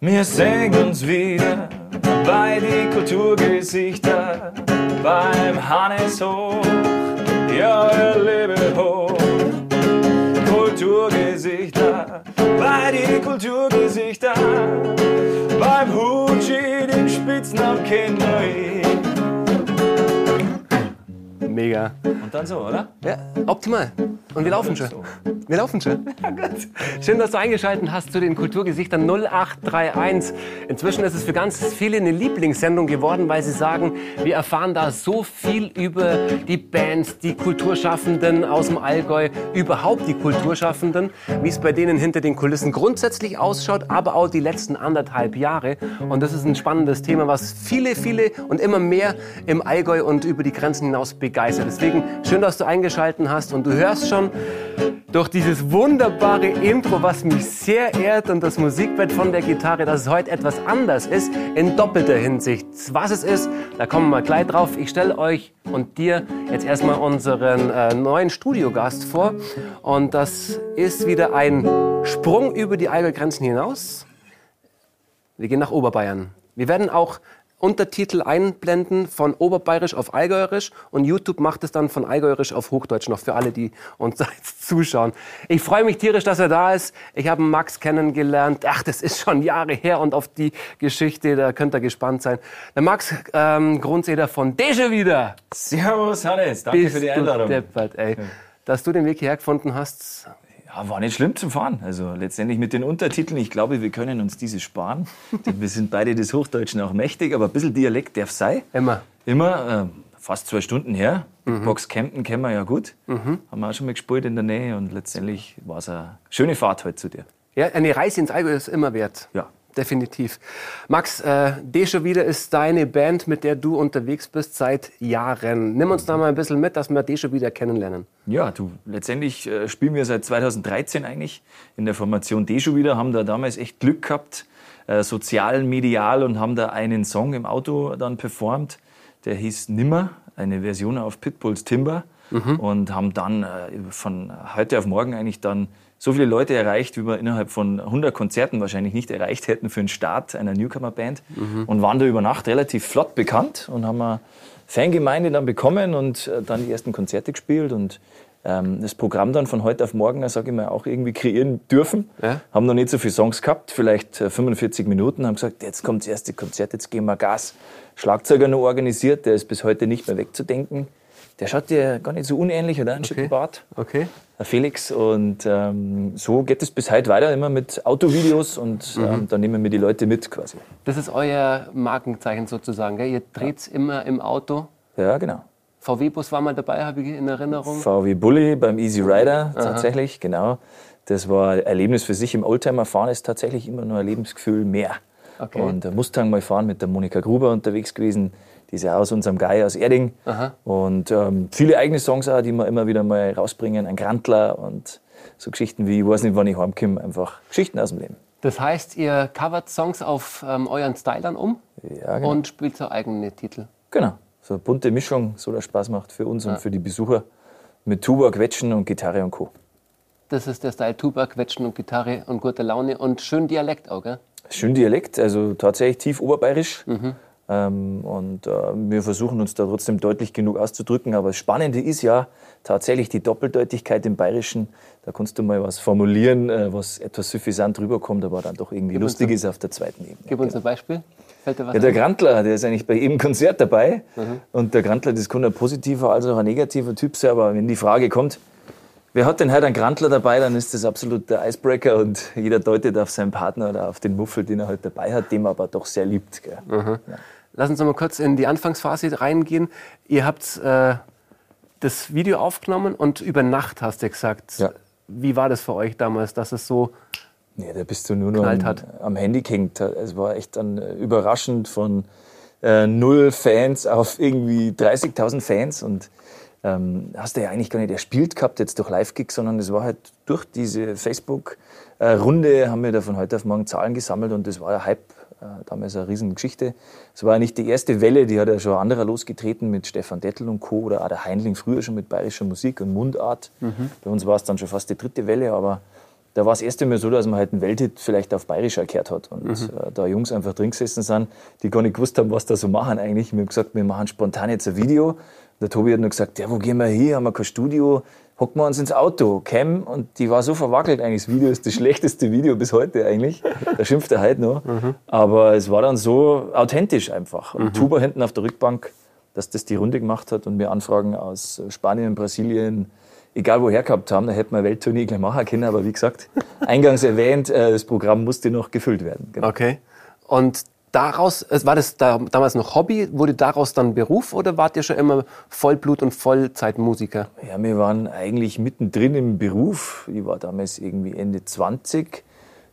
Wir sehen uns wieder bei die Kulturgesichter beim Hannes Hoch. Ja, er lebe hoch. Kulturgesichter bei die Kulturgesichter beim Hutschi, den Spitznamen kennen wir. Mega. Und dann so, oder? Ja, optimal. Und wir laufen schon. Wir laufen schon. Schön, dass du eingeschaltet hast zu den Kulturgesichtern 0831. Inzwischen ist es für ganz viele eine Lieblingssendung geworden, weil sie sagen, wir erfahren da so viel über die Bands, die Kulturschaffenden aus dem Allgäu, überhaupt die Kulturschaffenden, wie es bei denen hinter den Kulissen grundsätzlich ausschaut, aber auch die letzten anderthalb Jahre. Und das ist ein spannendes Thema, was viele, viele und immer mehr im Allgäu und über die Grenzen hinaus begeistert. Deswegen schön, dass du eingeschaltet hast und du hörst schon, durch dieses wunderbare Intro, was mich sehr ehrt und das Musikbett von der Gitarre, dass es heute etwas anders ist, in doppelter Hinsicht. Was es ist, da kommen wir gleich drauf. Ich stelle euch und dir jetzt erstmal unseren äh, neuen Studiogast vor. Und das ist wieder ein Sprung über die Allgäu-Grenzen hinaus. Wir gehen nach Oberbayern. Wir werden auch Untertitel einblenden von Oberbayerisch auf Allgäuerisch und YouTube macht es dann von Allgäuerisch auf Hochdeutsch noch für alle, die uns jetzt zuschauen. Ich freue mich tierisch, dass er da ist. Ich habe Max kennengelernt. Ach, das ist schon Jahre her und auf die Geschichte, da könnt ihr gespannt sein. Der Max ähm, Grundseder von Deja wieder. Servus, Hannes. Danke Bist für die du Einladung. Deppert, ey. Dass du den Weg hierher gefunden hast, Ja, war nicht schlimm zum Fahren. Also letztendlich mit den Untertiteln, ich glaube, wir können uns diese sparen. Denn wir sind beide des Hochdeutschen auch mächtig, aber ein bisschen Dialekt darf sein. immer. Immer äh, fast zwei Stunden her. Mhm. Box Kempten kennen wir ja gut. Haben wir auch schon mal gespielt in der Nähe und letztendlich war es eine schöne Fahrt heute zu dir. Ja, eine Reise ins Allgäu ist immer wert. Ja. Definitiv. Max, äh, Deja wieder ist deine Band, mit der du unterwegs bist seit Jahren. Nimm uns da mal ein bisschen mit, dass wir Deja wieder kennenlernen. Ja, du, letztendlich äh, spielen wir seit 2013 eigentlich in der Formation Deju wieder, haben da damals echt Glück gehabt, äh, sozial, medial und haben da einen Song im Auto dann performt, der hieß Nimmer, eine Version auf Pitbulls Timber und haben dann äh, von heute auf morgen eigentlich dann so viele Leute erreicht, wie wir innerhalb von 100 Konzerten wahrscheinlich nicht erreicht hätten für den Start einer Newcomer-Band und waren da über Nacht relativ flott bekannt und haben eine Fangemeinde dann bekommen und äh, dann die ersten Konzerte gespielt und ähm, das Programm dann von heute auf morgen, sage ich mal, auch irgendwie kreieren dürfen. Ja. Haben noch nicht so viele Songs gehabt, vielleicht äh, 45 Minuten, haben gesagt, jetzt kommt das erste Konzert, jetzt geben wir Gas. Schlagzeuger noch organisiert, der ist bis heute nicht mehr wegzudenken. Der schaut dir gar nicht so unähnlich, oder? Ein okay. Bart. Okay. Der Felix. Und ähm, so geht es bis heute weiter, immer mit Autovideos und ähm, dann nehmen wir die Leute mit quasi. Das ist euer Markenzeichen sozusagen. Gell? Ihr dreht immer im Auto. Ja, genau. VW-Bus war mal dabei, habe ich in Erinnerung. VW Bulli beim Easy Rider tatsächlich, genau. Das war ein Erlebnis für sich. Im Oldtimer fahren ist tatsächlich immer nur ein Lebensgefühl mehr. Okay. Und der Mustang mal fahren mit der Monika Gruber unterwegs gewesen. Die ist ja aus unserem Guy aus Erding. Aha. Und ähm, viele eigene Songs auch, die wir immer wieder mal rausbringen. Ein Grantler und so Geschichten wie Ich weiß nicht, wann ich heimkomme. Einfach Geschichten aus dem Leben. Das heißt, ihr covert Songs auf ähm, euren Stylern um Ja, genau. und spielt so eigene Titel. Genau. So eine bunte Mischung, so das Spaß macht für uns und für die Besucher. Mit Tuba, Quetschen und Gitarre und Co. Das ist der Style Tuba, Quetschen und Gitarre und gute Laune und schön Dialekt auch, gell? Schön Dialekt, also tatsächlich tief oberbayerisch. Ähm, und äh, wir versuchen uns da trotzdem deutlich genug auszudrücken. Aber das Spannende ist ja tatsächlich die Doppeldeutigkeit im Bayerischen. Da kannst du mal was formulieren, äh, was etwas suffisant rüberkommt, aber dann doch irgendwie uns lustig ist auf der zweiten Ebene. Gib uns ein Beispiel. Fällt dir was Ja, der? Grantler, der ist eigentlich bei jedem Konzert dabei. Und der Grantler, das kann ein positiver als auch ein negativer Typ sein. Aber wenn die Frage kommt, wer hat denn heute einen Grantler dabei, dann ist das absolut der Icebreaker. Und jeder deutet auf seinen Partner oder auf den Muffel, den er heute dabei hat, den er aber doch sehr liebt. Gell? Lass uns noch mal kurz in die Anfangsphase reingehen. Ihr habt äh, das Video aufgenommen und über Nacht hast du gesagt. Ja. Wie war das für euch damals, dass es so Nee, da bist du nur noch am, hat. am Handy gehängt. Es war echt dann äh, überraschend von äh, null Fans auf irgendwie 30.000 Fans und ähm, hast du ja eigentlich gar nicht erspielt gehabt jetzt durch Live-Gigs, sondern es war halt durch diese Facebook-Runde haben wir da von heute auf morgen Zahlen gesammelt und das war ja Hype, äh, damals eine Riesengeschichte. Es war ja nicht die erste Welle, die hat ja schon anderer losgetreten mit Stefan Dettel und Co. oder auch der Heinling früher schon mit bayerischer Musik und Mundart. Bei uns war es dann schon fast die dritte Welle, aber da war es erst einmal so, dass man halt einen Welthit vielleicht auf Bayerischer gehört hat. Und mhm. äh, da Jungs einfach drin gesessen sind, die gar nicht gewusst haben, was da so machen eigentlich. Wir haben gesagt, wir machen spontan jetzt ein Video. Der Tobi hat nur gesagt, ja, wo gehen wir hier? Haben wir kein Studio? Hocken wir uns ins Auto, Cam. Und die war so verwackelt eigentlich. Das Video ist das schlechteste Video bis heute eigentlich. Da schimpft er heute noch. Mhm. Aber es war dann so authentisch einfach. Und mhm. Tuba hinten auf der Rückbank, dass das die Runde gemacht hat und wir Anfragen aus Spanien, Brasilien, egal woher gehabt haben, da hätten wir Welttournee gleich machen können. Aber wie gesagt, eingangs erwähnt, äh, das Programm musste noch gefüllt werden. Genau. Okay. Und daraus, war das da, damals noch Hobby? Wurde daraus dann Beruf oder wart ihr schon immer Vollblut- und Vollzeitmusiker? Ja, wir waren eigentlich mittendrin im Beruf. Ich war damals irgendwie Ende 20,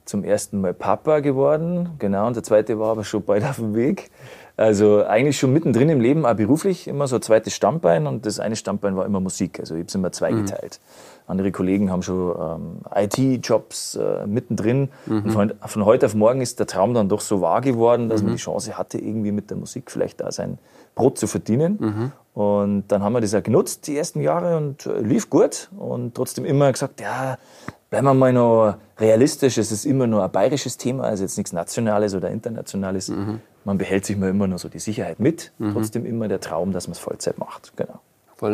zum ersten Mal Papa geworden. Genau, und der zweite war aber schon bald auf dem Weg. Also eigentlich schon mittendrin im Leben, auch beruflich, immer so ein zweites Standbein und das eine Standbein war immer Musik. Also ich habe es immer zweigeteilt. Mhm. Andere Kollegen haben schon ähm, IT-Jobs äh, mittendrin. Mhm. Und von, von, heute auf morgen ist der Traum dann doch so wahr geworden, dass mhm. man die Chance hatte, irgendwie mit der Musik vielleicht da sein Brot zu verdienen. Mhm. Und dann haben wir das auch genutzt, die ersten Jahre, und äh, lief gut. Und trotzdem immer gesagt, ja, bleiben wir mal noch realistisch. Es ist immer nur ein bayerisches Thema, also jetzt nichts Nationales oder Internationales. Mhm man behält sich mal immer nur so die Sicherheit mit. Mhm. Trotzdem immer der Traum, dass man es Vollzeit macht. Genau.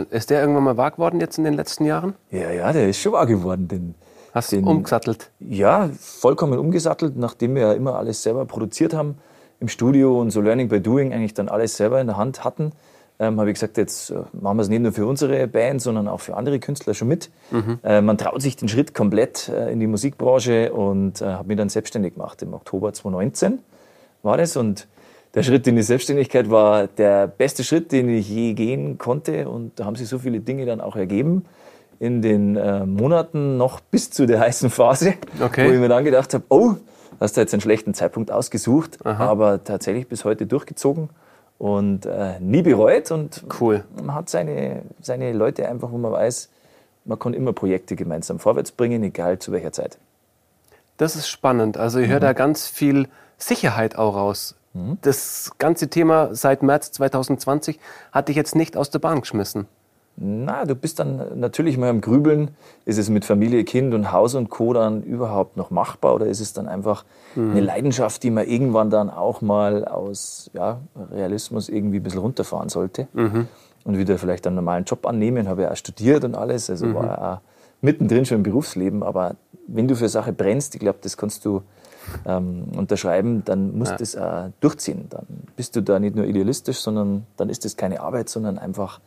Ist der irgendwann mal wahr geworden jetzt in den letzten Jahren? Ja, ja, der ist schon wahr geworden. Den, Hast du umgesattelt? Ja, vollkommen umgesattelt, nachdem wir ja immer alles selber produziert haben im Studio und so Learning by Doing eigentlich dann alles selber in der Hand hatten. Ähm, habe ich gesagt, jetzt äh, machen wir es nicht nur für unsere Band, sondern auch für andere Künstler schon mit. Mhm. Äh, man traut sich den Schritt komplett äh, in die Musikbranche und äh, habe mich dann selbstständig gemacht. Im Oktober 2019 war das und der Schritt in die Selbstständigkeit war der beste Schritt, den ich je gehen konnte. Und da haben sich so viele Dinge dann auch ergeben in den äh, Monaten noch bis zu der heißen Phase, okay. wo ich mir dann gedacht habe, oh, hast du jetzt einen schlechten Zeitpunkt ausgesucht, Aha. aber tatsächlich bis heute durchgezogen und äh, nie bereut. Und cool. man hat seine, seine Leute einfach, wo man weiß, man kann immer Projekte gemeinsam vorwärts bringen, egal zu welcher Zeit. Das ist spannend. Also ich höre mhm. da ganz viel Sicherheit auch raus. Mhm. Das ganze Thema seit März 2020 hat dich jetzt nicht aus der Bahn geschmissen. Na, du bist dann natürlich mal am Grübeln. Ist es mit Familie, Kind und Haus und Co. dann überhaupt noch machbar oder ist es dann einfach mhm. eine Leidenschaft, die man irgendwann dann auch mal aus ja, Realismus irgendwie ein bisschen runterfahren sollte mhm. und wieder vielleicht einen normalen Job annehmen? Habe ja auch studiert und alles, also mhm. war ja auch mittendrin schon im Berufsleben. Aber wenn du für Sache brennst, ich glaube, das kannst du ähm, unterschreiben, dann musst du es äh, durchziehen. Dann bist du da nicht nur idealistisch, sondern dann ist es keine Arbeit, sondern einfach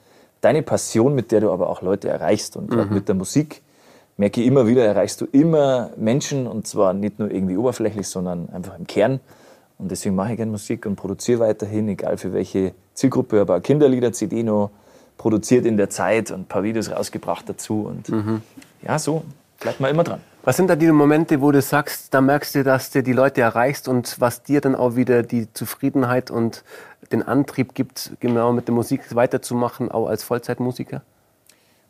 deine Passion, mit der du aber auch Leute erreichst. Und mhm. mit der Musik merke ich immer wieder, erreichst du immer Menschen und zwar nicht nur irgendwie oberflächlich, sondern einfach im Kern. Und deswegen mache ich gerne Musik und produziere weiterhin, egal für welche Zielgruppe, aber Kinderlieder, CD noch produziert in der Zeit und ein paar Videos rausgebracht dazu. Und mhm. ja, so bleibt man immer dran. Was sind da die Momente, wo du sagst, da merkst du, dass du die Leute erreichst und was dir dann auch wieder die Zufriedenheit und den Antrieb gibt, genau mit der Musik weiterzumachen, auch als Vollzeitmusiker?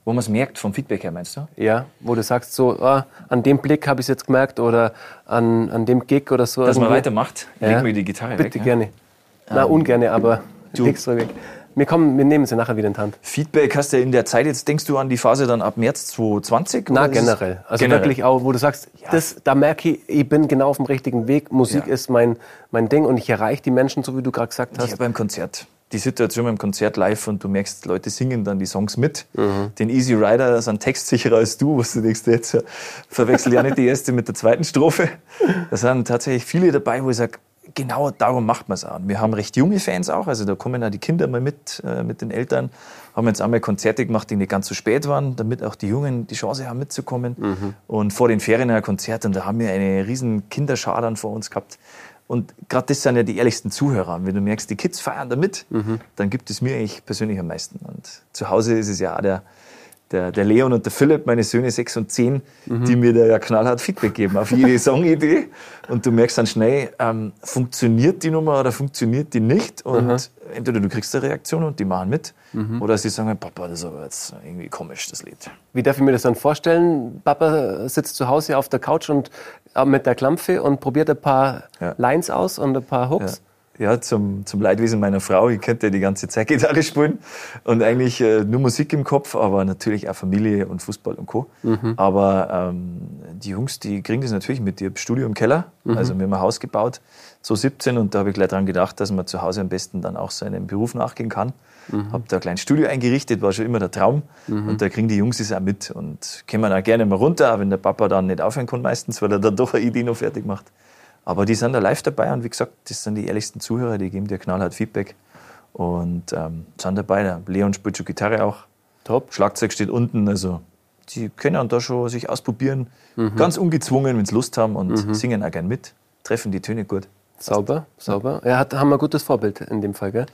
Wo man es merkt, vom Feedback her, meinst du? Ja, wo du sagst, so, ah, an dem Blick habe ich es jetzt gemerkt oder an, an dem Gig oder so. Dass man weitermacht, ja. legen wir die Gitarre Bitte weg. Bitte gerne. Ja? Na, ungerne, aber du, legst du weg. Wir, kommen, wir nehmen sie nachher wieder in die Hand. Feedback hast du in der Zeit, jetzt denkst du an die Phase dann ab März 2020? Na, generell. Also generell. wirklich auch, wo du sagst, ja. das, da merke ich, ich bin genau auf dem richtigen Weg. Musik ja. ist mein, mein Ding und ich erreiche die Menschen, so wie du gerade gesagt hast. Ja, beim Konzert. Die Situation beim Konzert live und du merkst, Leute singen dann die Songs mit. Mhm. Den Easy Rider ist ein textsicherer als du, was du denkst, jetzt verwechsel ja nicht die erste mit der zweiten Strophe. Da sind tatsächlich viele dabei, wo ich sage, genau darum macht man es auch. Wir haben recht junge Fans auch, also da kommen auch die Kinder mal mit, äh, mit den Eltern. Haben jetzt einmal Konzerte gemacht, die nicht ganz so spät waren, damit auch die Jungen die Chance haben mitzukommen. Mhm. Und vor den Ferien ein Konzert und da haben wir eine riesen Kinderschadern vor uns gehabt. Und gerade das sind ja die ehrlichsten Zuhörer. Und wenn du merkst, die Kids feiern damit, mhm. dann gibt es mir eigentlich persönlich am meisten. Und zu Hause ist es ja auch der, der, der Leon und der Philipp, meine Söhne 6 und 10, mhm. die mir da ja knallhart Feedback geben auf jede Songidee. Und du merkst dann schnell, ähm, funktioniert die Nummer oder funktioniert die nicht? Und mhm. entweder du kriegst eine Reaktion und die machen mit, mhm. oder sie sagen, Papa, das ist aber jetzt irgendwie komisch, das Lied. Wie darf ich mir das dann vorstellen? Papa sitzt zu Hause auf der Couch und äh, mit der Klampfe und probiert ein paar ja. Lines aus und ein paar Hooks. Ja. Ja, zum, zum Leidwesen meiner Frau. Ich könnte die ganze Zeit Gitarre spielen und eigentlich äh, nur Musik im Kopf, aber natürlich auch Familie und Fußball und Co. Mhm. Aber ähm, die Jungs, die kriegen das natürlich mit. Ich habe Studio im Keller, mhm. also wir haben ein Haus gebaut, so 17 und da habe ich gleich dran gedacht, dass man zu Hause am besten dann auch seinem Beruf nachgehen kann. Mhm. Habe da ein kleines Studio eingerichtet, war schon immer der Traum. Mhm. Und da kriegen die Jungs es auch mit und kommen auch gerne mal runter, wenn der Papa dann nicht aufhören kann meistens, weil er dann doch eine Idee noch fertig macht. Aber die sind da live dabei und wie gesagt, das sind die ehrlichsten Zuhörer, die geben dir knallhart Feedback und ähm, sind dabei. Der Leon spielt schon Gitarre auch. Top. Schlagzeug steht unten, also die können da schon sich ausprobieren, mhm. ganz ungezwungen, wenn sie Lust haben und mhm. singen auch gern mit, treffen die Töne gut. Sauber, sauber. Ja, hat, haben wir ein gutes Vorbild in dem Fall, gell?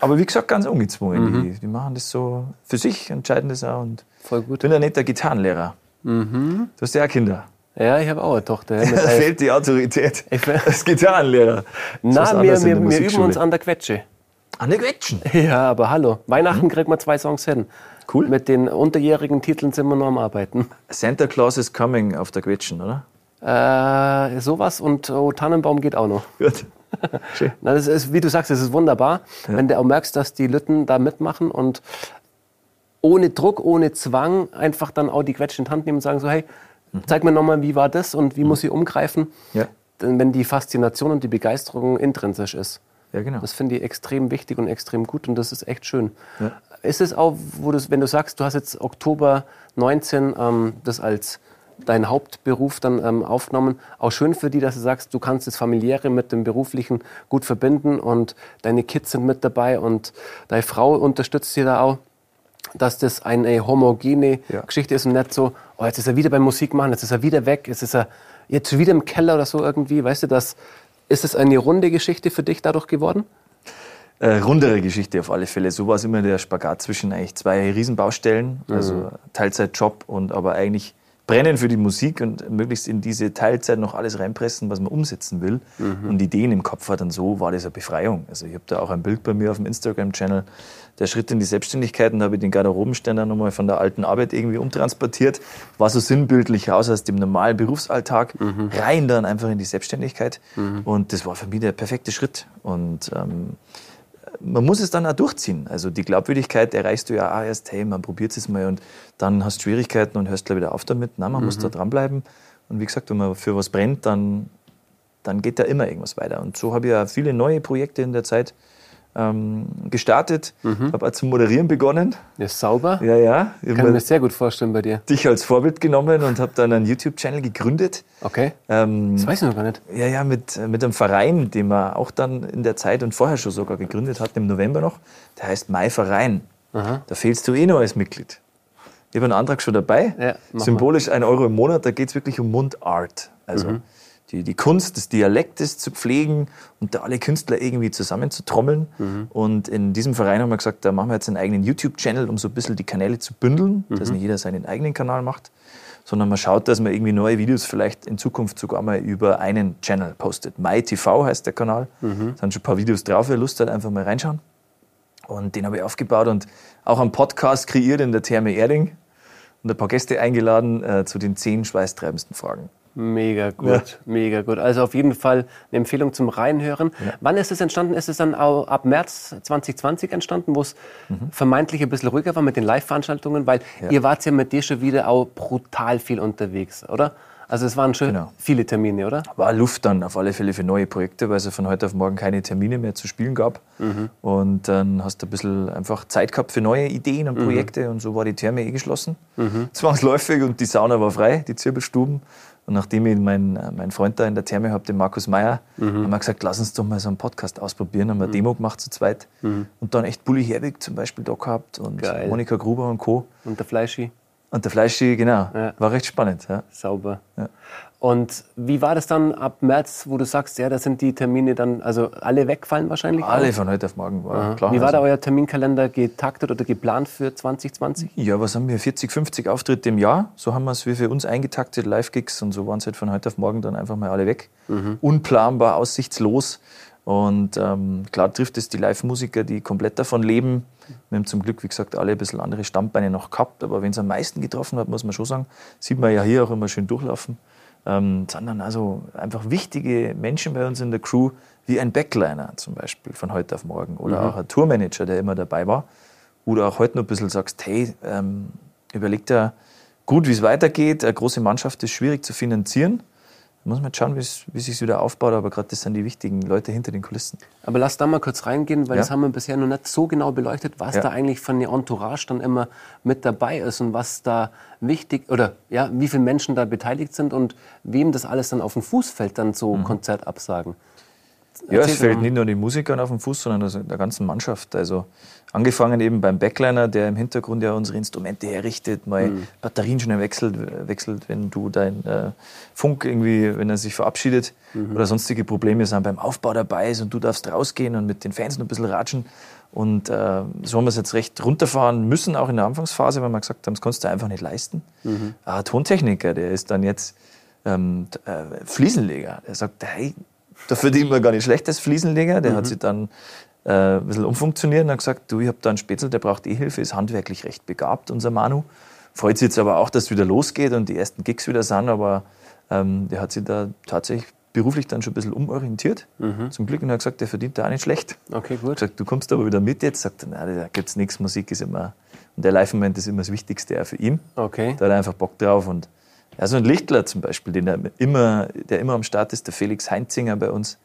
Aber wie gesagt, ganz ungezwungen. Mhm. Die, die, machen das so für sich, entscheiden das auch. Und Voll gut. Ich bin ja nicht der Gitarrenlehrer. Mhm. Du hast ja auch Kinder. Ja, ich habe auch eine Tochter. Ja, da fehlt die Autorität als Gitarrenlehrer. Na, wir, wir, wir üben uns an der Quetsche. An der Quetschen? Ja, aber hallo. Weihnachten mhm. kriegt man zwei Songs hin. Cool. Mit den unterjährigen Titeln sind wir noch am Arbeiten. Santa Claus is Coming auf der Quetschen, oder? Äh, sowas und oh, Tannenbaum geht auch noch. Gut. Schön. Na, das ist, wie du sagst, es ist wunderbar, ja. wenn du auch merkst, dass die Lütten da mitmachen und ohne Druck, ohne Zwang einfach dann auch die Quetsche in die Hand nehmen und sagen so, hey. Zeig mir nochmal, wie war das und wie mhm. muss ich umgreifen? Ja. Denn wenn die Faszination und die Begeisterung intrinsisch ist. Ja, genau. Das finde ich extrem wichtig und extrem gut und das ist echt schön. Ja. Ist es auch, wo du, wenn du sagst, du hast jetzt Oktober 19 ähm, das als dein Hauptberuf dann ähm, aufgenommen, auch schön für die, dass du sagst, du kannst das Familiäre mit dem Beruflichen gut verbinden und deine Kids sind mit dabei und deine Frau unterstützt dir da auch dass das eine homogene ja. Geschichte ist und nicht so, oh, jetzt ist er wieder beim Musik machen, jetzt ist er wieder weg, jetzt ist er jetzt wieder im Keller oder so irgendwie. Weißt du, das, ist es eine runde Geschichte für dich dadurch geworden? Äh, rundere Geschichte auf alle Fälle. So war es immer der Spagat zwischen eigentlich zwei Riesenbaustellen, also mhm. Teilzeitjob und aber eigentlich brennen für die Musik und möglichst in diese Teilzeit noch alles reinpressen, was man umsetzen will mhm. und Ideen im Kopf hat. Und so war das eine Befreiung. Also ich habe da auch ein Bild bei mir auf dem Instagram-Channel, der Schritt in die Selbstständigkeit und da habe ich den Garderobenständer nochmal von der alten Arbeit irgendwie umtransportiert. War so sinnbildlich raus aus dem normalen Berufsalltag, mhm. rein dann einfach in die Selbstständigkeit. Mhm. Und das war für mich der perfekte Schritt. Und ähm, man muss es dann auch durchziehen. Also die Glaubwürdigkeit erreichst du ja auch erst, hey, man probiert es mal und dann hast du Schwierigkeiten und hörst gleich wieder auf damit. Nein, man mhm. muss da dranbleiben. Und wie gesagt, wenn man für was brennt, dann, dann geht da immer irgendwas weiter. Und so habe ich ja viele neue Projekte in der Zeit ähm, gestartet, mhm. habe auch zum Moderieren begonnen. Ja, sauber. Ja, ja. Ich kann mir das sehr gut vorstellen bei dir. Dich als Vorbild genommen und habe dann einen YouTube-Channel gegründet. Okay. Ähm, das weiß ich noch gar nicht. Ja, ja, mit, mit einem Verein, den man auch dann in der Zeit und vorher schon sogar gegründet hat, im November noch. Der heißt Mai Verein. Aha. Da fehlst du eh noch als Mitglied. Ich habe einen Antrag schon dabei. Ja, Symbolisch ein Euro im Monat. Da geht es wirklich um Mundart. Also mhm die, die Kunst des Dialektes zu pflegen und da alle Künstler irgendwie zusammenzutrommeln. Mhm. Und in diesem Verein haben wir gesagt, da machen wir jetzt einen eigenen YouTube-Channel, um so ein bisschen die Kanäle zu bündeln, mhm. dass nicht jeder seinen eigenen Kanal macht, sondern man schaut, dass man irgendwie neue Videos vielleicht in Zukunft sogar mal über einen Channel postet. MyTV heißt der Kanal. Mhm. Da sind schon ein paar Videos drauf, wer Lust hat, einfach mal reinschauen. Und den habe ich aufgebaut und auch einen Podcast kreiert in der Therme Erding und ein paar Gäste eingeladen äh, zu den zehn schweißtreibendsten Fragen. Mega gut, ja. mega gut. Also auf jeden Fall eine Empfehlung zum Reinhören. Ja. Wann ist es entstanden? Ist es dann auch ab März 2020 entstanden, wo es mhm. vermeintlich ein bisschen ruhiger war mit den Live-Veranstaltungen? Weil ja. ihr wart ja mit dir schon wieder auch brutal viel unterwegs, oder? Also es waren schon genau. viele Termine, oder? War Luft dann auf alle Fälle für neue Projekte, weil es von heute auf morgen keine Termine mehr zu spielen gab. Mhm. Und dann hast du ein bisschen einfach Zeit gehabt für neue Ideen und mhm. Projekte. Mhm. Und so war die Therme eh geschlossen. Mhm. Zwangsläufig und die Sauna war frei, die Zirbelstuben. Und nachdem ich meinen, meinen Freund da in der Therme habe, den Markus Meyer, mhm. haben wir gesagt, lass uns doch mal so einen Podcast ausprobieren. Haben wir eine mhm. Demo gemacht zu zweit. Mhm. Und dann echt Bully Herwig zum Beispiel da gehabt und Geil. Monika Gruber und Co. Und der Fleischi. Und der Fleischi, genau. Ja. War recht spannend. Ja. Sauber. Ja. Und wie war das dann ab März, wo du sagst, ja, da sind die Termine dann, also alle wegfallen wahrscheinlich? Alle auch? von heute auf morgen, war klar. Wie war also. da euer Terminkalender getaktet oder geplant für 2020? Ja, was haben wir? 40, 50 Auftritte im Jahr. So haben wir es wie für uns eingetaktet, Live-Gigs und so waren es halt von heute auf morgen dann einfach mal alle weg. Mhm. Unplanbar, aussichtslos. Und ähm, klar trifft es die Live-Musiker, die komplett davon leben. Wir haben zum Glück, wie gesagt, alle ein bisschen andere Stammbeine noch gehabt. Aber wenn es am meisten getroffen hat, muss man schon sagen, sieht man ja hier auch immer schön durchlaufen. ähm, sondern also einfach wichtige Menschen bei uns in der Crew, wie ein Backliner zum Beispiel von heute auf morgen oder mhm. auch ein Tourmanager, der immer dabei war. Oder auch heute noch ein bisschen sagst, hey, ähm, überleg dir gut, wie es weitergeht. Eine große Mannschaft ist schwierig zu finanzieren. Muss man jetzt schauen, wie es sich wieder aufbaut, aber gerade das sind die wichtigen Leute hinter den Kulissen. Aber lass da mal kurz reingehen, weil ja. das haben wir bisher noch nicht so genau beleuchtet, was ja. da eigentlich von der Entourage dann immer mit dabei ist und was da wichtig oder ja, wie viele Menschen da beteiligt sind und wem das alles dann auf den Fuß fällt, dann so mhm. Konzertabsagen. Ja, es fällt nicht nur den Musikern auf den Fuß, sondern der ganzen Mannschaft. Also angefangen eben beim Backliner, der im Hintergrund ja unsere Instrumente herrichtet, mal mhm. Batterien schnell wechselt, wechselt, wenn du dein äh, Funk irgendwie, wenn er sich verabschiedet mhm. oder sonstige Probleme sind beim Aufbau dabei ist und du darfst rausgehen und mit den Fans noch ein bisschen ratschen. Und äh, so haben wir es jetzt recht runterfahren müssen, auch in der Anfangsphase, weil wir gesagt haben, das kannst du einfach nicht leisten. Mhm. Ein Tontechniker, der ist dann jetzt ähm, äh, Fliesenleger. Der sagt, hey, da verdient man gar nicht schlecht als Fliesenleger. Der mhm. hat sich dann äh, ein bisschen umfunktioniert und hat gesagt, du, ich habe da einen Spätzl, der braucht eh Hilfe, ist handwerklich recht begabt, unser Manu. Freut sich jetzt aber auch, dass es wieder losgeht und die ersten Gigs wieder sind, aber ähm, der hat sich da tatsächlich beruflich dann schon ein bisschen umorientiert. Mhm. Zum Glück und hat gesagt, der verdient da auch nicht schlecht. Okay, gut. Gesagt, du kommst aber wieder mit jetzt. Sagt er, nein, da gibt es nichts, Musik ist immer, und der Live-Moment ist immer das Wichtigste auch für ihn. Okay. Da hat er einfach Bock drauf und ja, so ein Lichtler zum Beispiel, den er immer, der immer am Start ist, der Felix Heinzinger bei uns.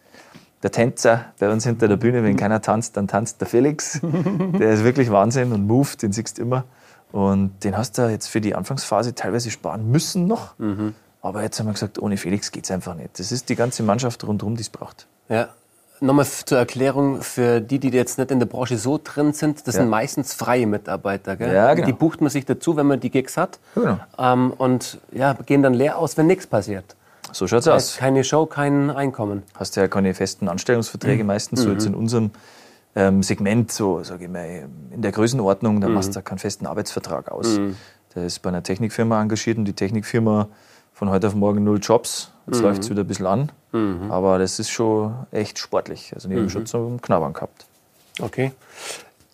Der Tänzer bei uns hinter der Bühne, wenn keiner tanzt, dann tanzt der Felix. Der ist wirklich Wahnsinn und Move, den siehst du immer. Und den hast du jetzt für die Anfangsphase teilweise sparen müssen noch. Mhm. Aber jetzt haben wir gesagt, ohne Felix geht es einfach nicht. Das ist die ganze Mannschaft rundherum, die es braucht. Ja, Nochmal zur Erklärung für die, die jetzt nicht in der Branche so drin sind, das ja. sind meistens freie Mitarbeiter. Gell? Ja, genau. Die bucht man sich dazu, wenn man die Gigs hat. Genau. Ähm, und ja, gehen dann leer aus, wenn nichts passiert. So schaut's aus. Keine Show, kein Einkommen. Hast ja keine festen Anstellungsverträge mhm. meistens, so jetzt mhm. in unserem ähm, Segment, so sage ich mal, in der Größenordnung, da mhm. machst du keinen festen Arbeitsvertrag aus. Mhm. Der ist bei einer Technikfirma engagiert und die Technikfirma von heute auf morgen null Jobs. Jetzt mhm. läuft es wieder ein bisschen an. Mhm. Aber das ist schon echt sportlich. Also, die mhm. haben schon zum Knabbern gehabt. Okay.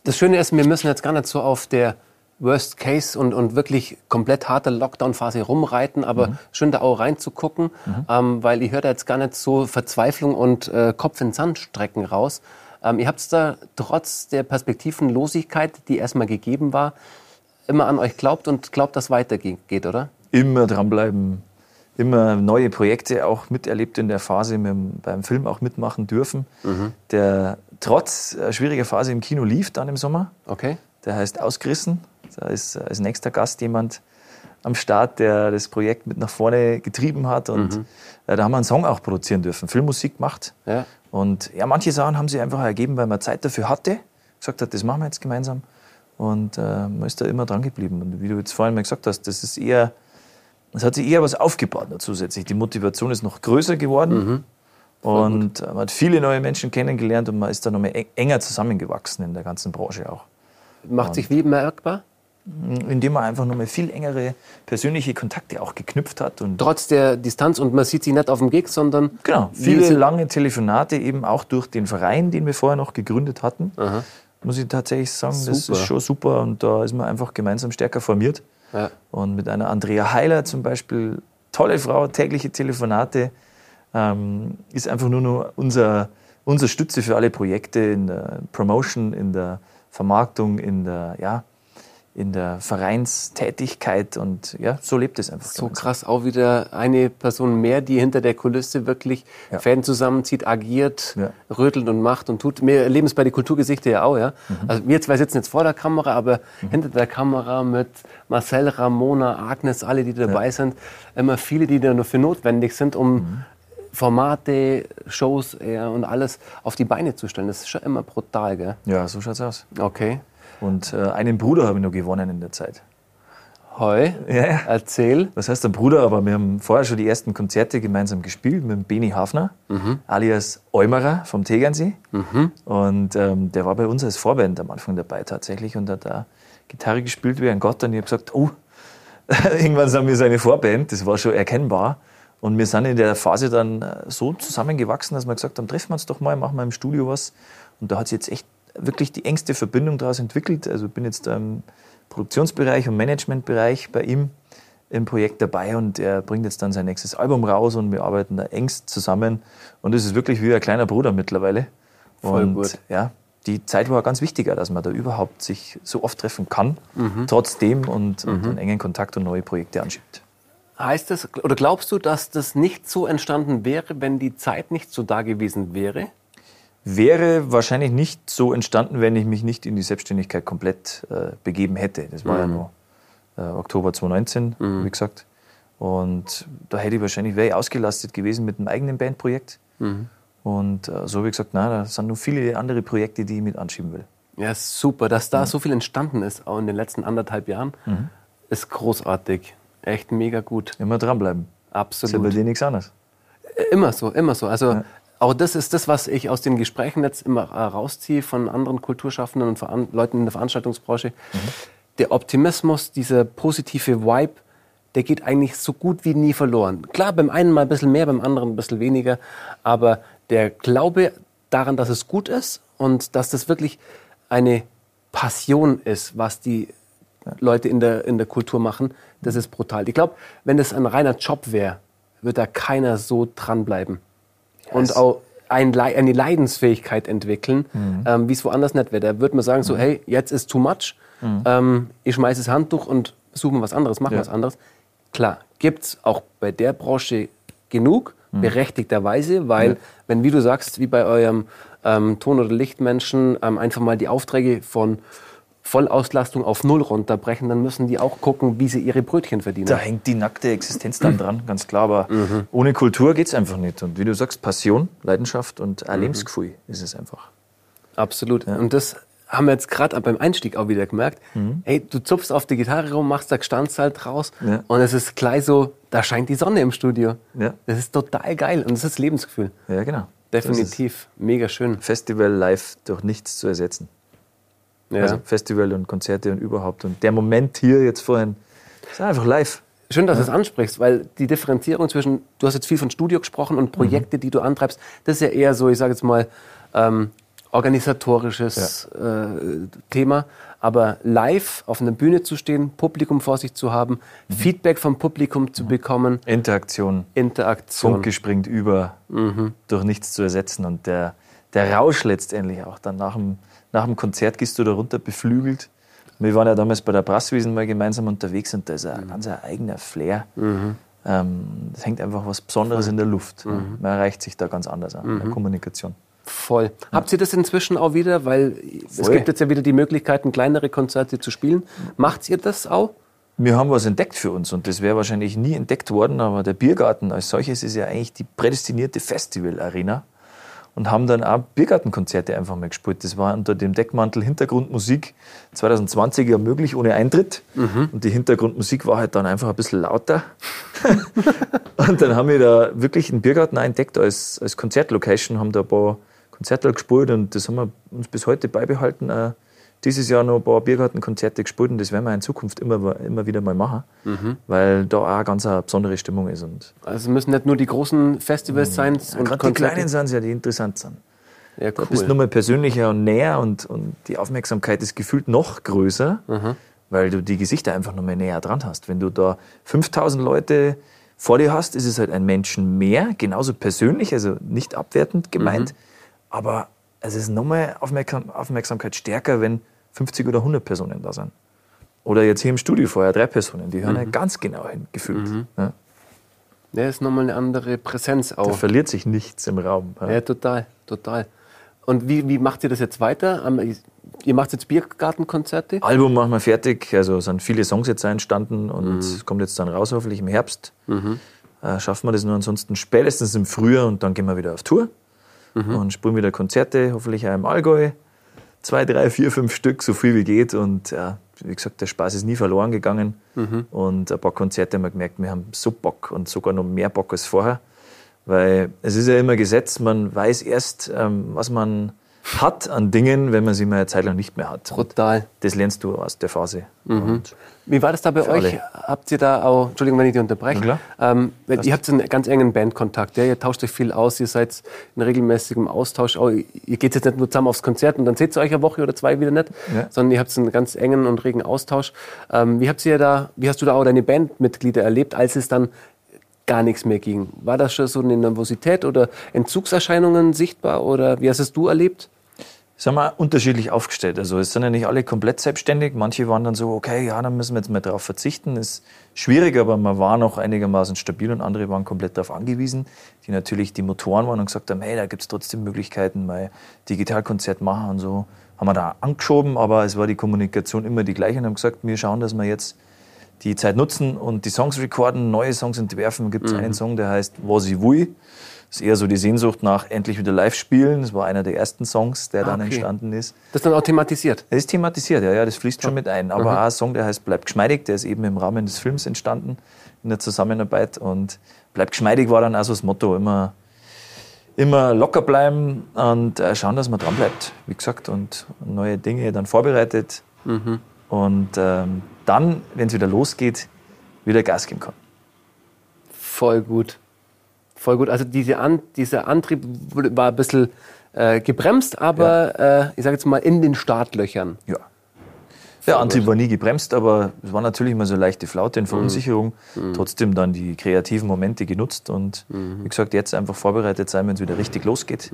Das Schöne ist, wir müssen jetzt gar nicht so auf der Worst Case und, und wirklich komplett harte Lockdown-Phase rumreiten, aber mhm. schön da auch reinzugucken, mhm. ähm, weil ich höre da jetzt gar nicht so Verzweiflung und äh, Kopf in Sand strecken raus. Ähm, ihr habt da trotz der Perspektivenlosigkeit, die erstmal gegeben war, immer an euch glaubt und glaubt, dass es weitergeht, oder? Immer dranbleiben, immer neue Projekte auch miterlebt in der Phase, mit, beim Film auch mitmachen dürfen, mhm. der trotz äh, schwieriger Phase im Kino lief dann im Sommer. Okay. Der heißt Ausgerissen. Da ist als nächster Gast jemand am Start, der das Projekt mit nach vorne getrieben hat. Und mhm. Äh, da haben wir einen Song auch produzieren dürfen, Filmmusik gemacht. Ja. Und ja, manche Sachen haben sich einfach ergeben, weil man Zeit dafür hatte. Gesagt hat, das machen wir jetzt gemeinsam. Und äh, man ist da immer dran geblieben. Und wie du jetzt vorhin mal gesagt hast, das ist eher es hat sich eher was aufgebaut noch zusätzlich. Die Motivation ist noch größer geworden. Mhm. Und man hat viele neue Menschen kennengelernt und man ist da noch mehr enger zusammengewachsen in der ganzen Branche auch. Macht und sich wie merkbar? Indem man einfach noch mal viel engere persönliche Kontakte auch geknüpft hat. Und Trotz der Distanz und man sieht sie nicht auf dem Gig, sondern. Genau, viele lange Telefonate eben auch durch den Verein, den wir vorher noch gegründet hatten. Aha. Muss ich tatsächlich sagen, super. das ist schon super und da ist man einfach gemeinsam stärker formiert. Ja. Und mit einer Andrea Heiler zum Beispiel, tolle Frau, tägliche Telefonate, ähm, ist einfach nur noch unser, unser Stütze für alle Projekte in der Promotion, in der Vermarktung, in der, ja, in der Vereinstätigkeit und ja, so lebt es einfach. So krass, auch wieder eine Person mehr, die hinter der Kulisse wirklich ja. Fäden zusammenzieht, agiert, ja. rötelt und macht und tut. Wir erleben es bei den Kulturgesichter ja auch, ja. Mhm. Also wir zwei sitzen jetzt vor der Kamera, aber mhm. hinter der Kamera mit Marcel, Ramona, Agnes, alle, die dabei ja. sind, immer viele, die da nur für notwendig sind, um mhm. Formate, Shows und alles auf die Beine zu stellen. Das ist schon immer brutal, gell? Ja, so schaut's aus. Okay. Und äh, einen Bruder habe ich noch gewonnen in der Zeit. Heu, ja, ja. erzähl. Was heißt der Bruder? Aber wir haben vorher schon die ersten Konzerte gemeinsam gespielt mit Beni Hafner, mhm. alias Eumerer vom Tegernsee. Mhm. Und ähm, der war bei uns als Vorband am Anfang dabei tatsächlich und hat da Gitarre gespielt wie ein Gott. Und ich habe gesagt, oh, irgendwann sind wir seine Vorband. Das war schon erkennbar. Und wir sind in der Phase dann äh, so zusammengewachsen, dass wir gesagt haben, treffen wir uns doch mal, machen wir im Studio was. Und da hat sich jetzt echt wirklich die engste Verbindung daraus entwickelt. Also bin jetzt im Produktionsbereich und Managementbereich bei ihm im Projekt dabei und er bringt jetzt dann sein nächstes Album raus und wir arbeiten da engst zusammen. Und es ist wirklich wie ein kleiner Bruder mittlerweile. Voll und gut. ja, die Zeit war ganz wichtiger, dass man da überhaupt sich so oft treffen kann, trotzdem und, und einen engen Kontakt und neue Projekte anschiebt. Heißt das, oder glaubst du, dass das nicht so entstanden wäre, wenn die Zeit nicht so da gewesen wäre? Wäre wahrscheinlich nicht so entstanden, wenn ich mich nicht in die Selbstständigkeit komplett äh, begeben hätte. Das war ja noch äh, Oktober 2019, wie gesagt. Und da hätte ich wahrscheinlich, wäre ich ausgelastet gewesen mit einem eigenen Bandprojekt. Und äh, so habe ich gesagt, na, da sind noch viele andere Projekte, die ich mit anschieben will. Ja, super, dass da so viel entstanden ist, auch in den letzten anderthalb Jahren, ist großartig. Echt mega gut. Immer dranbleiben. Ist ja bei Absolut. dir nichts anderes. Immer so, immer so. Also auch das ist das, was ich aus den Gesprächen jetzt immer äh, rausziehe von anderen Kulturschaffenden und Veran Leuten in der Veranstaltungsbranche. Der Optimismus, dieser positive Vibe, der geht eigentlich so gut wie nie verloren. Klar, beim einen mal ein bisschen mehr, beim anderen ein bisschen weniger, aber der Glaube daran, dass es gut ist und dass das wirklich eine Passion ist, was die Leute in der, in der Kultur machen, das ist brutal. Ich glaube, wenn das ein reiner Job wäre, wird da keiner so dranbleiben. Und auch ein, eine Leidensfähigkeit entwickeln, ähm, wie es woanders nicht wäre. Da würde man sagen, so, hey, jetzt ist too much, ähm, ich schmeiße das Handtuch und suche mir was anderes, mache Ja. was anderes. Klar, gibt es auch bei der Branche genug, berechtigterweise, weil, wenn, wie du sagst, wie bei eurem ähm, Ton- oder Lichtmenschen, ähm, einfach mal die Aufträge von Vollauslastung auf Null runterbrechen, dann müssen die auch gucken, wie sie ihre Brötchen verdienen. Da hängt die nackte Existenz dann dran, ganz klar. Aber ohne Kultur geht es einfach nicht. Und wie du sagst, Passion, Leidenschaft und ein Lebensgefühl ist es einfach. Absolut. Und das haben wir jetzt gerade beim Einstieg auch wieder gemerkt. Hey, du zupfst auf die Gitarre rum, machst da Gestandszeit raus Ja. und es ist gleich so, da scheint die Sonne im Studio. Ja. Das ist total geil und das ist Lebensgefühl. Ja, genau. Definitiv. Mega schön. Festival live durch nichts zu ersetzen. Ja. Also Festival und Konzerte und überhaupt. Und der Moment hier jetzt vorhin ist einfach live. Schön, dass du es ansprichst, weil die Differenzierung zwischen, du hast jetzt viel von Studio gesprochen und Projekte, die du antreibst, das ist ja eher so, ich sage jetzt mal, ähm, organisatorisches äh, Thema. Aber live auf einer Bühne zu stehen, Publikum vor sich zu haben, Feedback vom Publikum zu bekommen, Interaktion, Interaktion. Funke springt über, durch nichts zu ersetzen. Und der, der Rausch letztendlich auch. Dann nach dem, nach dem Konzert gehst du da runter beflügelt. Wir waren ja damals bei der Brasswiesen mal gemeinsam unterwegs und da ist ein ganz ein eigener Flair. Ähm, Es hängt einfach was Besonderes in der Luft. Man erreicht sich da ganz anders an, in der Kommunikation. Voll. Habt ihr das inzwischen auch wieder? Weil es Voll. gibt jetzt ja wieder die Möglichkeiten, kleinere Konzerte zu spielen. Macht ihr das auch? Wir haben was entdeckt für uns und das wäre wahrscheinlich nie entdeckt worden, aber der Biergarten als solches ist ja eigentlich die prädestinierte Festival-Arena und haben dann auch Biergartenkonzerte einfach mal gespielt. Das war unter dem Deckmantel Hintergrundmusik 2020 ja möglich ohne Eintritt und die Hintergrundmusik war halt dann einfach ein bisschen lauter. und dann haben wir da wirklich einen Biergarten auch entdeckt als, als Konzertlocation, haben da ein paar Konzerte gespielt und das haben wir uns bis heute beibehalten. Äh, dieses Jahr noch ein paar Biergartenkonzerte gespielt und das werden wir in Zukunft immer, immer wieder mal machen, weil da auch ganz eine besondere Stimmung ist. Und Also es müssen nicht nur die großen Festivals sein und gerade die Kleinen sind es ja, die interessant sind. Ja, Da bist du cool. nochmal persönlicher und näher und, und die Aufmerksamkeit ist gefühlt noch größer, weil du die Gesichter einfach nochmal näher dran hast. Wenn du da 5000 Leute vor dir hast, ist es halt ein Menschen mehr, genauso persönlich, also nicht abwertend gemeint, aber es ist nochmal Aufmerksam Aufmerksamkeit stärker, wenn 50 oder 100 Personen da sind. Oder jetzt hier im Studio vorher drei Personen, die hören ja ganz genau hin, gefühlt. Ja. Ja, ist nochmal eine andere Präsenz Da auch. verliert sich nichts im Raum. Ja. Ja, total, total. Und wie, wie macht ihr das jetzt weiter? Ihr macht jetzt Biergartenkonzerte? Album machen wir fertig, also sind viele Songs jetzt entstanden und es kommt jetzt dann raus, hoffentlich im Herbst. Äh, schaffen wir das nur ansonsten spätestens im Frühjahr und dann gehen wir wieder auf Tour und spielen wieder Konzerte, hoffentlich auch im Allgäu. Zwei, drei, vier, fünf Stück, so viel wie geht. Und ja, wie gesagt, der Spaß ist nie verloren gegangen. Und ein paar Konzerte haben wir gemerkt, wir haben so Bock und sogar noch mehr Bock als vorher, weil es ist ja immer Gesetz, man weiß erst, ähm, was man hat an Dingen, wenn man sie mal eine Zeit lang nicht mehr hat. Brutal. Das lernst du aus der Phase. Mhm. Wie war das da bei euch? alle. Habt ihr da auch, Entschuldigung, wenn ich dich unterbreche, ähm, ihr habt einen ganz engen Bandkontakt, ja? ihr tauscht euch viel aus, ihr seid in regelmäßigem Austausch, auch, ihr geht jetzt nicht nur zusammen aufs Konzert und dann seht ihr euch eine Woche oder zwei wieder nicht, Ja. sondern ihr habt einen ganz engen und regen Austausch. Ähm, wie, habt ihr da, wie hast du da auch deine Bandmitglieder erlebt, als es dann gar nichts mehr ging? War das schon so eine Nervosität oder Entzugserscheinungen sichtbar oder wie hast es du erlebt? sind wir unterschiedlich aufgestellt. Also es sind ja nicht alle komplett selbstständig. Manche waren dann so, okay, ja, dann müssen wir jetzt mal darauf verzichten. Ist schwierig, aber man war noch einigermaßen stabil und andere waren komplett darauf angewiesen, die natürlich die Motoren waren und gesagt haben, hey, da gibt es trotzdem Möglichkeiten, mal Digitalkonzert machen und so. Haben wir da angeschoben, aber es war die Kommunikation immer die gleiche und haben gesagt, wir schauen, dass wir jetzt die Zeit nutzen und die Songs recorden, neue Songs entwerfen. Gibt es einen Song, der heißt Was ich will. Das ist eher so die Sehnsucht nach endlich wieder live spielen. Das war einer der ersten Songs, der dann okay. entstanden ist. Das dann auch thematisiert? Das ist thematisiert, ja, ja, das fließt schon mit ein. Aber auch ein Song, der heißt Bleib geschmeidig, der ist eben im Rahmen des Films entstanden, in der Zusammenarbeit. Und Bleib geschmeidig war dann also das Motto, immer, immer locker bleiben und äh, schauen, dass man dran bleibt, wie gesagt, und neue Dinge dann vorbereitet. Und ähm, dann, wenn es wieder losgeht, wieder Gas geben kann. Voll gut. Voll gut. Also diese An dieser Antrieb war ein bisschen äh, gebremst, aber äh, ich sage jetzt mal in den Startlöchern. Ja. Der Antrieb war nie gebremst, aber es war natürlich immer so leichte Flaute und Verunsicherung. Trotzdem dann die kreativen Momente genutzt und wie gesagt, jetzt einfach vorbereitet sein, wenn es wieder richtig losgeht.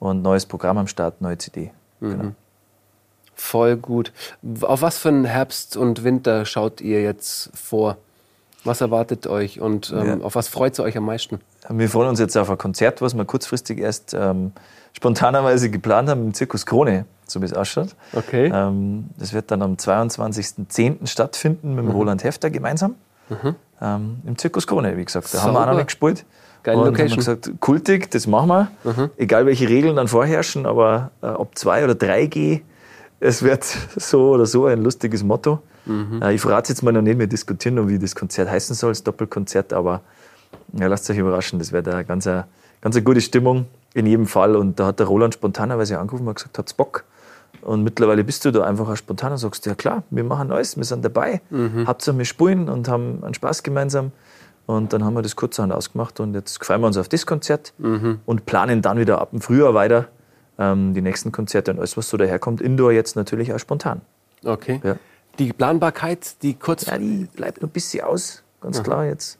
Und neues Programm am Start, neue CD. Genau. Voll gut. Auf was für einen Herbst und Winter schaut ihr jetzt vor? Was erwartet euch und ähm, Ja. auf was freut ihr euch am meisten? Wir freuen uns jetzt auf ein Konzert, was wir kurzfristig erst ähm, spontanerweise geplant haben im Zirkus Krone, so wie es ausschaut. Okay. Ähm, das wird dann am 22.10. stattfinden mit dem Roland Hefter gemeinsam. Ähm, Im Zirkus Krone, wie gesagt. Da haben wir auch noch Sauber. nicht gespielt. Geile und Location. haben gesagt, kultig, das machen wir. Egal welche Regeln dann vorherrschen, aber äh, ob 2 oder 3G, es wird so oder so ein lustiges Motto. Äh, ich verrate jetzt mal noch nicht, wir diskutieren noch, wie das Konzert heißen soll, das Doppelkonzert, aber ja, lasst euch überraschen, das wird eine ganz, eine, ganz eine gute Stimmung in jedem Fall. Und da hat der Roland spontanerweise angerufen und gesagt, hat's Bock? Und mittlerweile bist du da einfach auch spontan und sagst, ja klar, wir machen alles, wir sind dabei. Hauptsache wir spielen und haben einen Spaß gemeinsam. Und dann haben wir das kurzerhand ausgemacht und jetzt freuen wir uns auf das Konzert und planen dann wieder ab dem Frühjahr weiter ähm, die nächsten Konzerte und alles, was so daherkommt. Indoor jetzt natürlich auch spontan. Okay. Ja. Die Planbarkeit, die kurz. Ja, die bleibt noch ein bisschen aus, ganz klar jetzt.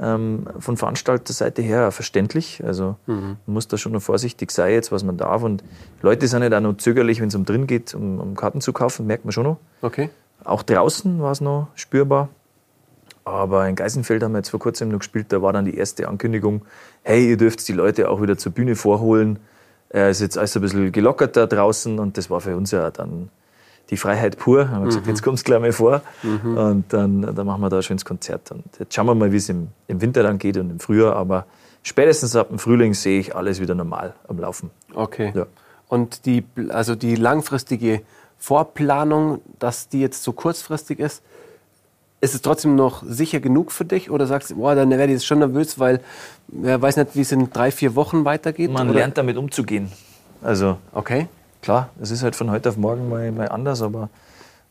Ähm, von Veranstalterseite her verständlich. Also man muss da schon noch vorsichtig sein, jetzt, was man darf. Und Leute sind nicht auch noch zögerlich, wenn es um drin geht, um, um Karten zu kaufen, merkt man schon noch. Okay. Auch draußen war es noch spürbar. Aber in Geisenfeld haben wir jetzt vor kurzem noch gespielt, da war dann die erste Ankündigung, hey, ihr dürft die Leute auch wieder zur Bühne vorholen. Es ist jetzt alles ein bisschen gelockert da draußen und das war für uns ja dann die Freiheit pur. Haben wir gesagt, jetzt kommst du gleich mal vor und dann, dann machen wir da ein schönes Konzert. Und jetzt schauen wir mal, wie es im, im Winter dann geht und im Frühjahr. Aber spätestens ab dem Frühling sehe ich alles wieder normal am Laufen. Okay. Ja. Und die, also die langfristige Vorplanung, dass die jetzt so kurzfristig ist, ist es trotzdem noch sicher genug für dich? Oder sagst du, boah, dann werde ich jetzt schon nervös, weil wer weiß nicht, wie es in drei, vier Wochen weitergeht? Man oder? lernt damit umzugehen. Also Okay. klar, es ist halt von heute auf morgen mal, mal anders, aber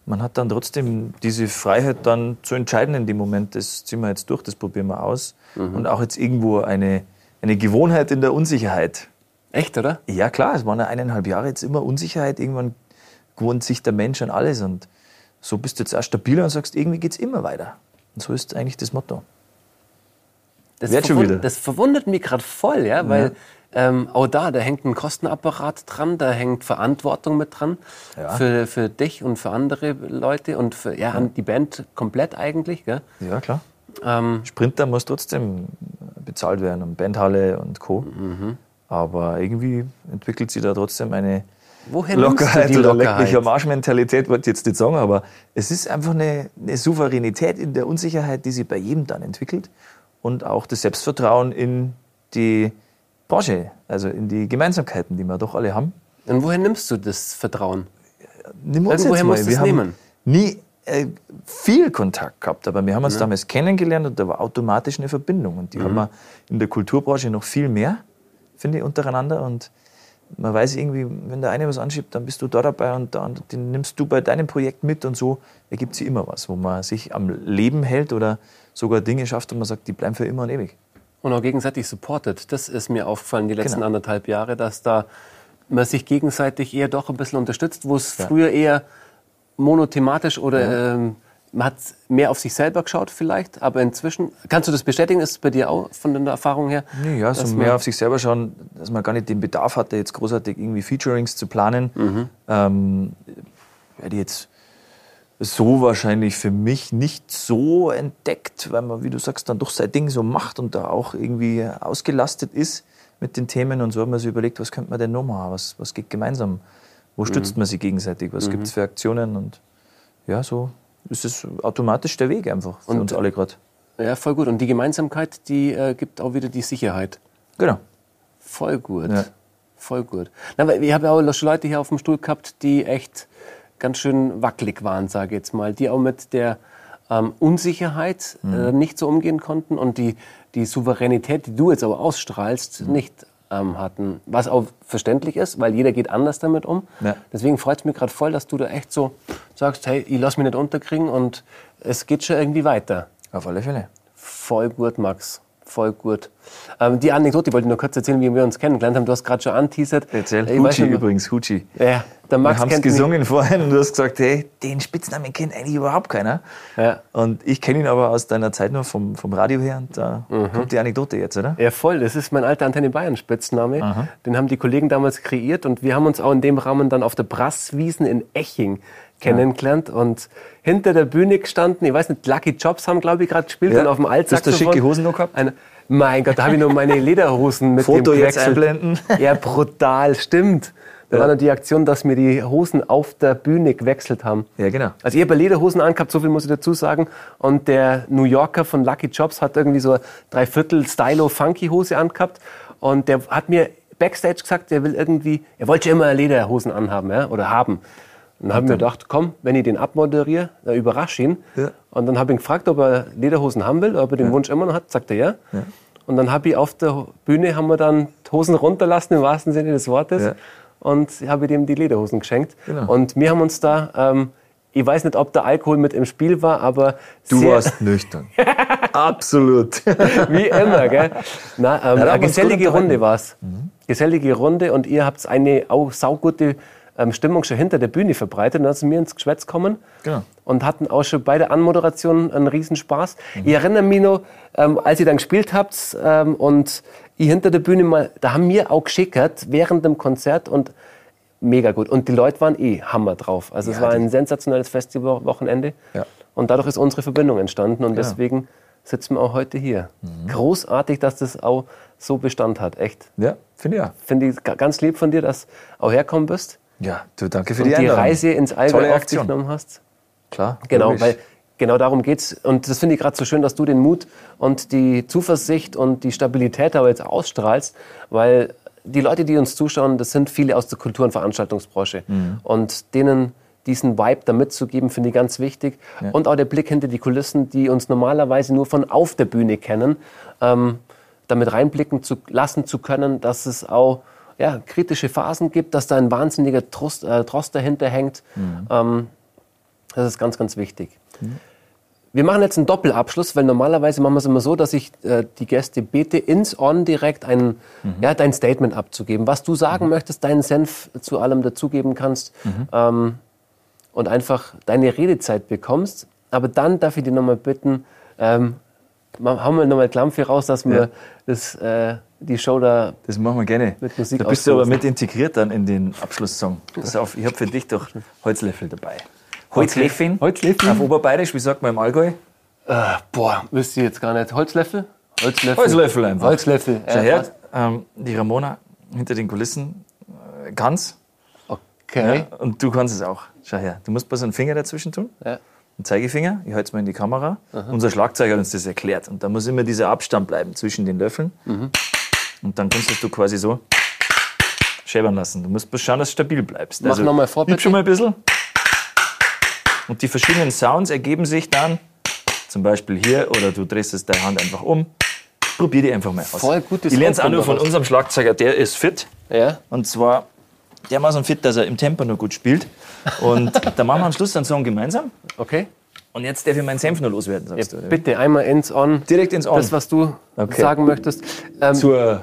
man hat dann trotzdem diese Freiheit dann zu entscheiden in dem Moment, das ziehen wir jetzt durch, das probieren wir aus. Und auch jetzt irgendwo eine, eine Gewohnheit in der Unsicherheit. Echt, oder? Ja klar, es waren ja eineinhalb Jahre jetzt immer Unsicherheit, irgendwann gewohnt sich der Mensch an alles und so bist du jetzt auch stabiler und sagst, irgendwie geht es immer weiter. Und so ist eigentlich das Motto. Das, Wird schon wieder. das verwundert mich gerade voll, ja, weil ähm, auch da, da hängt ein Kostenapparat dran, da hängt Verantwortung mit dran Ja. für, für dich und für andere Leute und für ja, die Band komplett eigentlich. Gell? Ja, klar. Ähm, Sprinter muss trotzdem bezahlt werden und Bandhalle und Co. Aber irgendwie entwickelt sich da trotzdem eine woher nimmst Lockerheit du die oder leck mich Lockerheit? am Arsch-Mentalität, wollte ich jetzt nicht sagen, aber es ist einfach eine, eine Souveränität in der Unsicherheit, die sich bei jedem dann entwickelt und auch das Selbstvertrauen in die Branche, also in die Gemeinsamkeiten, die wir doch alle haben. Und woher nimmst du das Vertrauen? Nimm uns Irgendwoher jetzt mal. musst du Wir es haben nehmen. nie äh, viel Kontakt gehabt, aber wir haben uns damals kennengelernt und da war automatisch eine Verbindung. Und die haben wir in der Kulturbranche noch viel mehr, finde ich, untereinander. Und man weiß irgendwie, wenn der eine was anschiebt, dann bist du da dabei und dann, den nimmst du bei deinem Projekt mit und so ergibt sich immer was, wo man sich am Leben hält oder sogar Dinge schafft und man sagt, die bleiben für immer und ewig. Und auch gegenseitig supportet. Das ist mir aufgefallen die letzten genau. anderthalb Jahre, dass da man sich gegenseitig eher doch ein bisschen unterstützt, wo es ja. früher eher monothematisch oder ja. ähm, man hat mehr auf sich selber geschaut vielleicht, aber inzwischen, kannst du das bestätigen, ist es bei dir auch von der Erfahrung her? Nee, ja, so mehr auf sich selber schauen, dass man gar nicht den Bedarf hatte, jetzt großartig irgendwie Featurings zu planen. Mhm. Ähm, werde jetzt so wahrscheinlich für mich nicht so entdeckt, weil man, wie du sagst, dann doch sein Ding so macht und da auch irgendwie ausgelastet ist mit den Themen und so hat man sich überlegt, was könnte man denn noch machen, was, was geht gemeinsam, wo stützt mhm. man sich gegenseitig, was mhm. gibt es für Aktionen und ja, so ist es automatisch der Weg einfach für und, uns alle gerade. Ja, voll gut. Und die Gemeinsamkeit, die äh, gibt auch wieder die Sicherheit. Genau. Voll gut. Ja. Voll gut. Na, ich habe ja auch schon Leute hier auf dem Stuhl gehabt, die echt ganz schön wackelig waren, sage ich jetzt mal, die auch mit der ähm, Unsicherheit mhm. äh, nicht so umgehen konnten und die, die Souveränität, die du jetzt aber ausstrahlst, mhm. nicht ähm, hatten. Was auch verständlich ist, weil jeder geht anders damit um. Ja. Deswegen freut es mich gerade voll, dass du da echt so sagst, hey, ich lass mich nicht unterkriegen und es geht schon irgendwie weiter. Auf alle Fälle. Voll gut, Max. Voll gut. Ähm, die Anekdote, wollte ich nur kurz erzählen, wie wir uns kennengelernt haben. Du hast gerade schon anteasert. Erzähl. Ich Hucci übrigens, Hucci. Ja, der Max wir haben es gesungen mich. vorhin und du hast gesagt, hey, den Spitznamen kennt eigentlich überhaupt keiner. Ja. Und ich kenne ihn aber aus deiner Zeit noch vom, vom Radio her und da mhm. kommt die Anekdote jetzt, oder? Ja, voll. Das ist mein alter Antenne Bayern Spitzname. Aha. Den haben die Kollegen damals kreiert und wir haben uns auch in dem Rahmen dann auf der Brasswiesen in Eching kennengelernt und hinter der Bühne gestanden. Ich weiß nicht, Lucky Jobs haben, glaube ich, gerade gespielt ja. und auf dem Altsaxophon. Hast du schicke Hosen noch gehabt? Eine, mein Gott, da habe ich noch meine Lederhosen mit Foto dem jetzt einblenden. Ja, brutal, stimmt. Da ja. war noch die Aktion, dass mir die Hosen auf der Bühne gewechselt haben. Ja, genau. Also ich habe Lederhosen angehabt, so viel muss ich dazu sagen. Und der New Yorker von Lucky Jobs hat irgendwie so eine Dreiviertel Stylo-Funky-Hose angehabt. Und der hat mir Backstage gesagt, er will irgendwie, er wollte ja immer Lederhosen anhaben ja, oder haben. Und dann habe ich mir gedacht, komm, wenn ich den abmoderiere, dann überrasche ihn. Ja. Und dann habe ich ihn gefragt, ob er Lederhosen haben will, ob er den ja. Wunsch immer noch hat. Sagt er ja. ja. Und dann habe ich auf der Bühne haben wir dann Hosen runterlassen im wahrsten Sinne des Wortes. Und habe dem die Lederhosen geschenkt. Genau. Und wir haben uns da, ähm, ich weiß nicht, ob der Alkohol mit im Spiel war, aber du warst nüchtern. Absolut. Wie immer, gell? Na, ähm, eine gesellige Runde war es. Mhm. Gesellige Runde und ihr habt eine auch saugute ähm, Stimmung schon hinter der Bühne verbreitet. Und dann sind wir ins Geschwätz gekommen genau. und hatten auch schon bei der Anmoderation einen Riesenspaß. Mhm. Ich erinnere mich noch, ähm, als ihr dann gespielt habt ähm, und ich hinter der Bühne mal, da haben wir auch geschickert während dem Konzert und mega gut. Und die Leute waren eh Hammer drauf. Also ja, es war ein sensationelles Festivalwochenende. Ja. Und dadurch ist unsere Verbindung entstanden und genau. deswegen sitzen wir auch heute hier. Mhm. Großartig, dass das auch so Bestand hat, echt. Ja, finde ich ja. Finde ich ganz lieb von dir, dass du auch herkommen bist. Ja, du, danke für und die die Reise ins Allgäu auf dich genommen hast. Klar. Genau, logisch. weil genau darum geht's. Und das finde ich gerade so schön, dass du den Mut und die Zuversicht und die Stabilität aber jetzt ausstrahlst, weil die Leute, die uns zuschauen, das sind viele aus der Kultur- und Veranstaltungsbranche. Mhm. Und denen diesen Vibe da mitzugeben, finde ich ganz wichtig. Ja. Und auch der Blick hinter die Kulissen, die uns normalerweise nur von auf der Bühne kennen, ähm, damit reinblicken zu lassen zu können, dass es auch ja, kritische Phasen gibt, dass da ein wahnsinniger Trost, äh, Trost dahinter hängt. Mhm. Ähm, das ist ganz, ganz wichtig. Mhm. Wir machen jetzt einen Doppelabschluss, weil normalerweise machen wir es immer so, dass ich äh, die Gäste bitte, ins On direkt ein, mhm. ja, dein Statement abzugeben, was du sagen mhm. möchtest, deinen Senf zu allem dazugeben kannst mhm. ähm, und einfach deine Redezeit bekommst. Aber dann darf ich dir nochmal bitten, ähm, haben wir nochmal Klampfe raus, dass wir ja. das äh, die Show da. Das machen wir gerne. Mit Musik da bist du aber mit integriert dann in den Abschlusssong. Pass auf, ich habe für dich doch Holzlöffel dabei. Holzlöffel. Holzlöffel. Auf Oberbayerisch, wie sagt man im Allgäu? Äh, boah, wüsste ich jetzt gar nicht. Holzlöffel? Holzlöffel. Holzlöffel einfach. Holzlöffel. Schau her, ähm, die Ramona hinter den Kulissen äh, kann's. Okay. Ja, und du kannst es auch. Schau her. Du musst bloß einen Finger dazwischen tun. Ja. Einen Zeigefinger. Ich halte es mal in die Kamera. Aha. Unser Schlagzeuger hat uns das erklärt. Und da muss immer dieser Abstand bleiben zwischen den Löffeln. Mhm. Und dann kannst du quasi so schäbern lassen. Du musst schauen, dass du stabil bleibst. Mach also, nochmal vor, bitte. schon mal ein bisschen. Und die verschiedenen Sounds ergeben sich dann, zum Beispiel hier, oder du drehst es deine Hand einfach um. probier die einfach mal aus. Voll gutes Ich lerne es auch nur von unserem Schlagzeuger, der ist fit. Ja. Und zwar dermaßen fit, dass er im Tempo noch gut spielt. Und da machen wir am Schluss einen Song gemeinsam. Okay. Und jetzt darf ich meinen Senf noch loswerden, sagst du. oder? Bitte einmal ins On. Direkt ins On. Das, was du Okay. sagen möchtest. Ähm, Zur,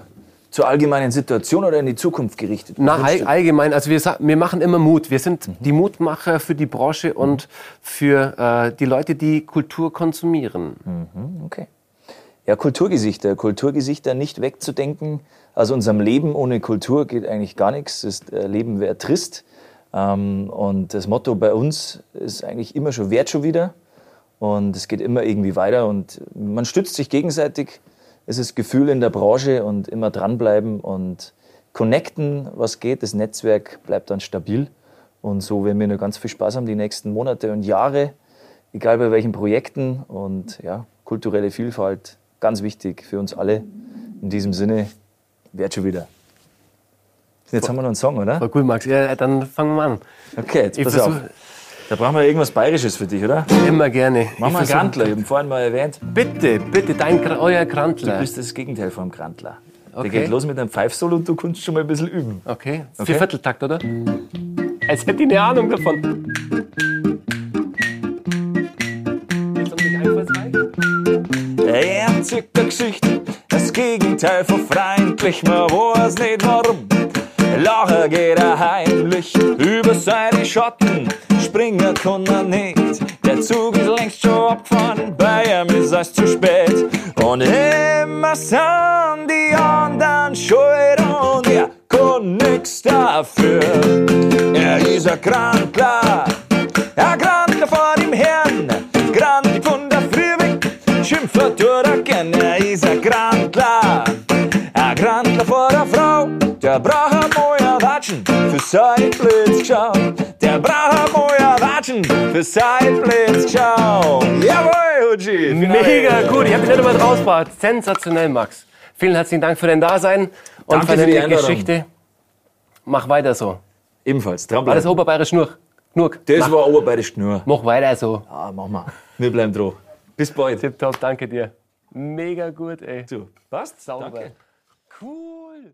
zur allgemeinen Situation oder in die Zukunft gerichtet? Na, all, allgemein, also wir, wir machen immer Mut. Wir sind Mhm. die Mutmacher für die Branche und für äh, die Leute, die Kultur konsumieren. Okay. Ja, Kulturgesichter. Kulturgesichter nicht wegzudenken. Aus unserem Leben ohne Kultur geht eigentlich gar nichts. Das äh, Leben wäre trist. Ähm, Und das Motto bei uns ist eigentlich immer schon wert schon wieder. Und es geht immer irgendwie weiter und man stützt sich gegenseitig. Es ist Gefühl in der Branche und immer dranbleiben und connecten, was geht. Das Netzwerk bleibt dann stabil. Und so werden wir noch ganz viel Spaß haben die nächsten Monate und Jahre, egal bei welchen Projekten. Und ja, kulturelle Vielfalt, ganz wichtig für uns alle. In diesem Sinne, wird schon wieder. Jetzt haben wir noch einen Song, oder? Voll cool, Max. Ja, dann fangen wir mal an. Okay, jetzt Ich pass auf. Da brauchen wir irgendwas Bayerisches für dich, oder? Immer gerne. Machen wir einen Grantler, ich habe vorhin mal erwähnt. Bitte, bitte, dein, euer Krantler. Du bist das Gegenteil vom Grantler. Okay. Der geht los mit einem Pfeifsolo und du kannst schon mal ein bisschen üben. Okay, Okay. Viervierteltakt, oder? Als hätte ich eine Ahnung davon. Er erzählt eine Geschichte, das Gegenteil von freundlich, man weiß nicht warum. Lacher geht er heimlich über seine Schatten, springen kann er nicht. Der Zug ist längst schon abgefahren, bei ihm ist es zu spät. Und immer sind die anderen schuld und er kann nix dafür. Er ist ein Grandler, ein Grandler vor dem Herrn, Grandler von der Früh weg. Schimpfer tut er gern, er ist ein Grandler. Ein Grandler vor der Frau, der braucht Watschen für sein Blitzschau. Der braucht neuer Watschen für sein Blitzschau. Jawohl, Huji. Mega gut, ich habe dich nicht einmal rausgebracht. Sensationell, Max. Vielen herzlichen Dank für dein Dasein und Danke für für deine Einladung. Geschichte. Mach weiter so. Ebenfalls, Alles dranbleiben. oberbayerisch nur. Nur. Das mach, war oberbayerisch nur. mach weiter so. Ah, mach mal. Wir bleiben dran. Bis bald. Tipptopp, danke dir. Mega gut, ey. So, passt? Sauber. Danke. Cool.